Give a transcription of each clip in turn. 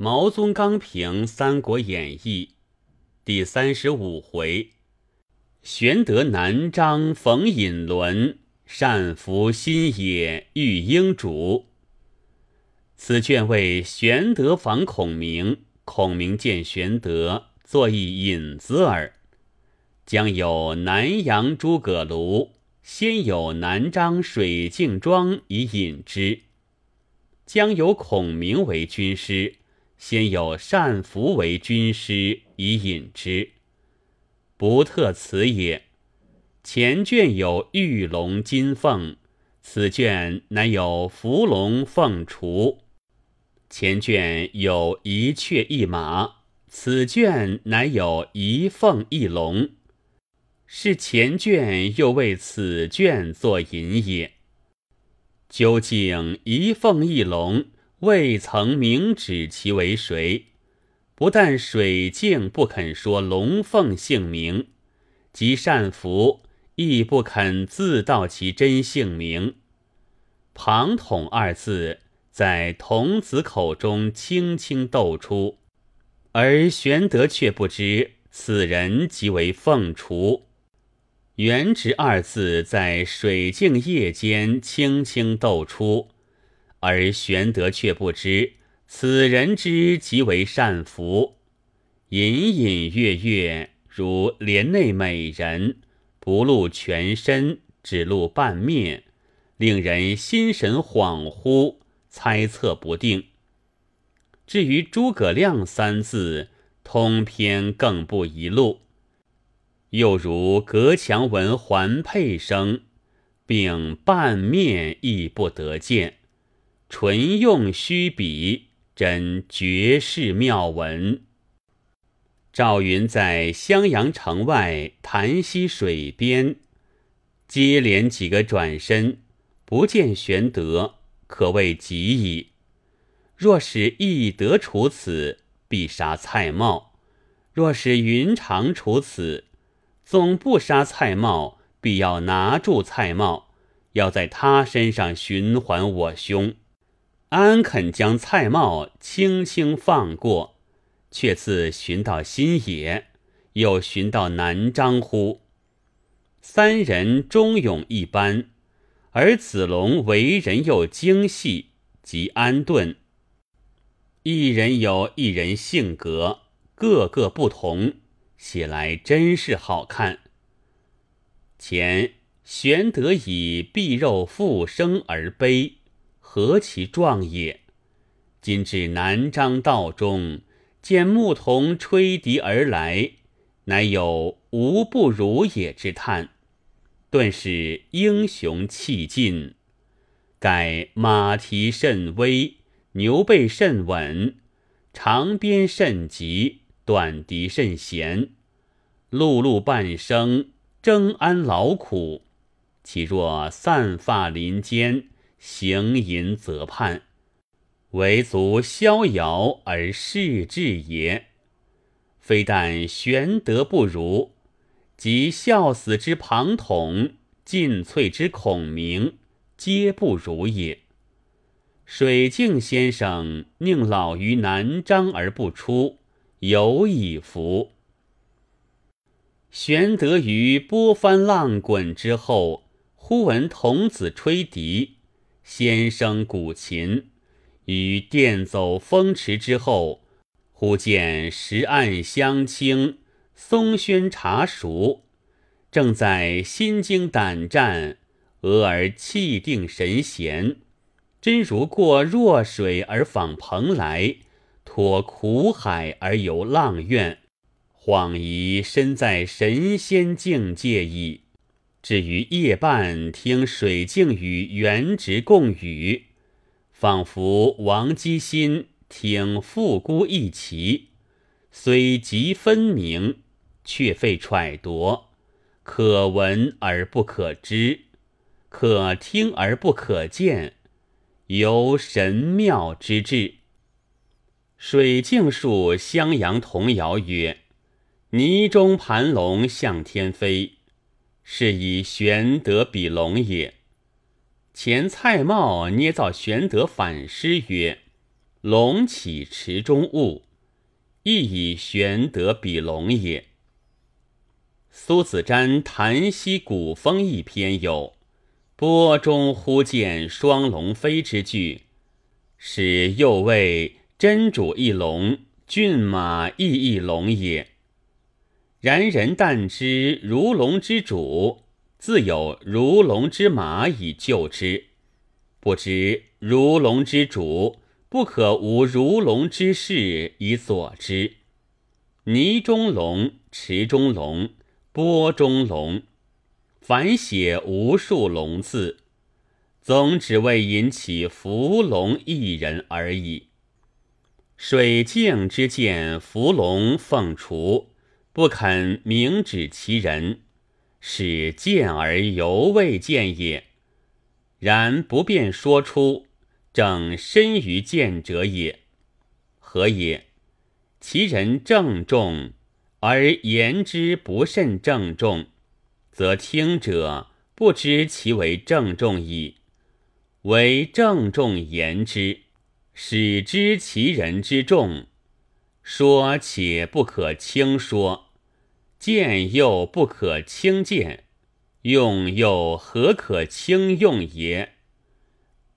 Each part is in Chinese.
毛宗刚评《三国演义》第三十五回：玄德南张逢尹伦，善服新野遇英主。此卷为玄德访孔明，孔明见玄德，作一引子耳。将有南阳诸葛庐，先有南张水镜庄以引之；将有孔明为军师。先有单福为军师以引之，不特此也。前卷有玉龙金凤，此卷乃有伏龙凤雏；前卷有一雀一马，此卷乃有一凤一龙。是前卷又为此卷作引也。究竟一凤一龙？未曾明指其为谁，不但水镜不肯说龙凤姓名，即善福亦不肯自道其真姓名。庞统二字在童子口中轻轻斗出，而玄德却不知此人即为凤雏。元直二字在水镜叶间轻轻斗出。而玄德却不知此人之即为善福，隐隐约约如帘内美人，不露全身，只露半面，令人心神恍惚，猜测不定。至于诸葛亮三字，通篇更不一路，又如隔墙闻环佩声，并半面亦不得见。纯用虚笔，真绝世妙文。赵云在襄阳城外潭溪水边，接连几个转身，不见玄德，可谓极矣。若是翼德处此，必杀蔡瑁；若是云长处此，总不杀蔡瑁，必要拿住蔡瑁，要在他身上寻还我兄。安肯将蔡瑁轻轻放过，却自寻到新野，又寻到南张乎？三人忠勇一般，而子龙为人又精细，及安顿。一人有一人性格，个个不同，写来真是好看。前玄德以臂肉复生而悲。何其壮也！今至南漳道中，见牧童吹笛而来，乃有无不如也之叹，顿时英雄气尽。盖马蹄甚微，牛背甚稳，长鞭甚急，短笛甚闲，碌碌半生，征安劳苦，岂若散发林间？行淫则叛，唯足逍遥而视志也。非但玄德不如，即孝死之庞统、尽瘁之孔明，皆不如也。水镜先生宁老于南漳而不出，有以服。玄德于波翻浪滚之后，忽闻童子吹笛。先生古琴，于电走风驰之后，忽见石岸香清，松轩茶熟，正在心惊胆战，俄而气定神闲，真如过弱水而访蓬莱，脱苦海而游浪苑，恍疑身在神仙境界矣。至于夜半听水镜与元直共语，仿佛王基心听复姑一齐，虽极分明，却费揣度，可闻而不可知，可听而不可见，有神妙之至。水镜述襄阳童谣曰：“泥中盘龙向天飞。”是以玄德比龙也。前蔡瑁捏造玄德反诗曰：“龙起池中物，亦以玄德比龙也。苏子瞻《谈息古风》一篇有“波中忽见双龙飞”之句，使又谓真主一龙，骏马亦一龙也。然人但知如龙之主，自有如龙之马以救之；不知如龙之主，不可无如龙之势以佐之。泥中龙，池中龙，波中龙，凡写无数龙字，总只为引起伏龙一人而已。水镜之见伏龙凤雏。不肯明指其人，使见而犹未见也。然不便说出，正深于见者也。何也？其人郑重，而言之不甚郑重，则听者不知其为郑重矣。为郑重言之，使知其人之重。说且不可轻说。见又不可轻见，用又何可轻用也？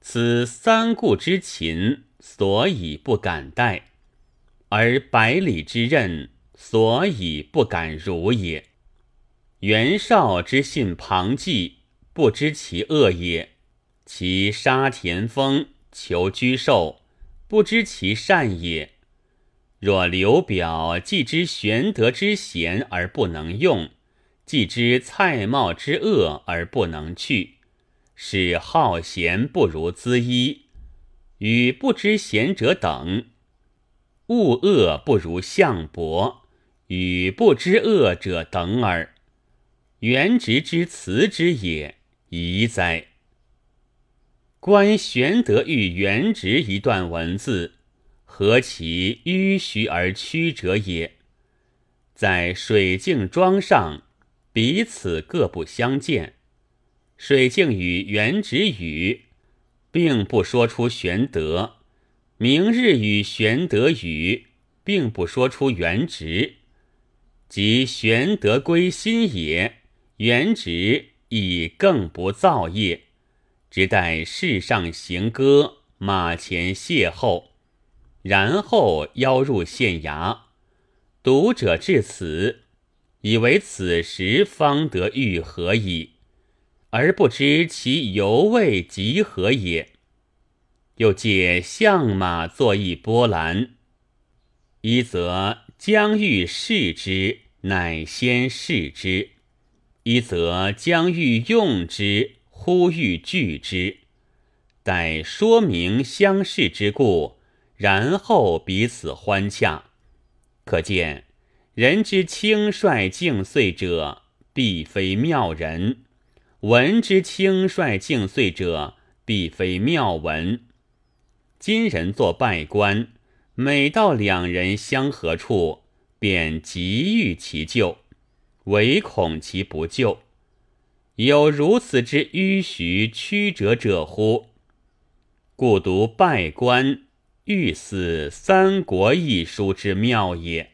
此三顾之勤，所以不敢待；而百里之任，所以不敢如也。袁绍之信庞纪，不知其恶也；其杀田丰，求居寿，不知其善也。若刘表既知玄德之贤而不能用，既知蔡瑁之恶而不能去，使好贤不如资衣，与不知贤者等；恶恶不如项伯，与不知恶者等耳。元直之辞之也，宜哉！观玄德遇元直一段文字。何其迂徐而曲折也！在水镜庄上，彼此各不相见。水镜与元直语，并不说出玄德；明日与玄德语，并不说出元直。即玄德归心也，元直亦更不造业，只待世上行歌，马前邂逅。然后邀入县衙，读者至此，以为此时方得愈合矣，而不知其犹未及合也。又借相马作一波澜，一则将欲试之，乃先试之；一则将欲用之，忽欲拒之。待说明相视之故。然后彼此欢洽，可见人之轻率敬遂者，必非妙人；文之轻率敬遂者，必非妙文。今人作拜官，每到两人相合处，便急欲其救，唯恐其不救。有如此之迂徐曲折者乎？故读拜官。欲似《三国》一书之妙也。